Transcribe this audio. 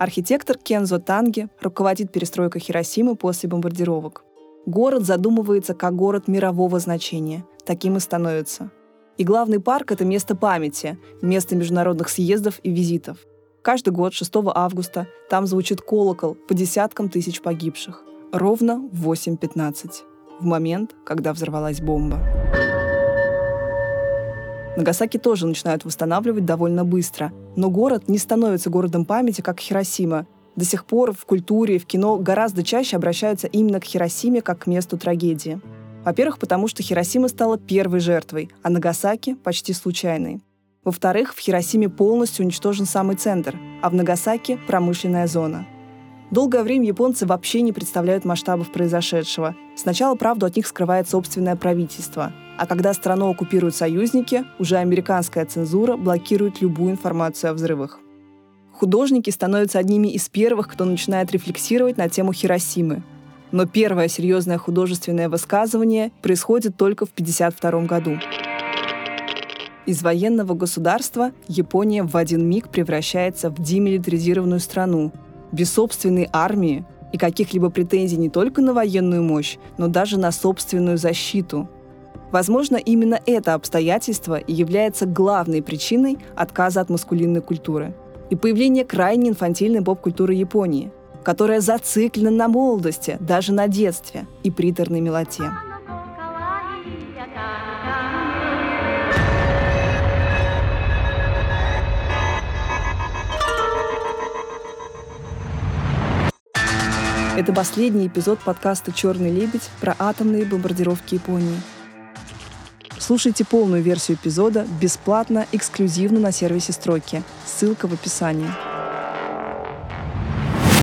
Архитектор Кензо Танге руководит перестройкой Хиросимы после бомбардировок. Город задумывается как город мирового значения. Таким и становится. И главный парк — это место памяти, место международных съездов и визитов. Каждый год 6 августа там звучит колокол по десяткам тысяч погибших. Ровно в 8.15, в момент, когда взорвалась бомба. Нагасаки тоже начинают восстанавливать довольно быстро. Но город не становится городом памяти, как Хиросима. До сих пор в культуре, в кино гораздо чаще обращаются именно к Хиросиме как к месту трагедии. Во-первых, потому что Хиросима стала первой жертвой, а Нагасаки — почти случайной. Во-вторых, в Хиросиме полностью уничтожен самый центр, а в Нагасаки — промышленная зона. Долгое время японцы вообще не представляют масштабов произошедшего. Сначала правду от них скрывает собственное правительство, а когда страну оккупируют союзники, уже американская цензура блокирует любую информацию о взрывах. Художники становятся одними из первых, кто начинает рефлексировать на тему Хиросимы. Но первое серьезное художественное высказывание происходит только в 1952 году. Из военного государства Япония в один миг превращается в демилитаризированную страну, без собственной армии и каких-либо претензий не только на военную мощь, но даже на собственную защиту. Возможно, именно это обстоятельство и является главной причиной отказа от маскулинной культуры и появления крайне инфантильной поп-культуры Японии, которая зациклена на молодости, даже на детстве и приторной мелоте. Это последний эпизод подкаста «Черный лебедь» про атомные бомбардировки Японии. Слушайте полную версию эпизода бесплатно, эксклюзивно на сервисе «Строки». Ссылка в описании.